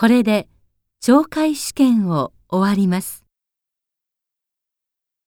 これで懲戒試験を終わります。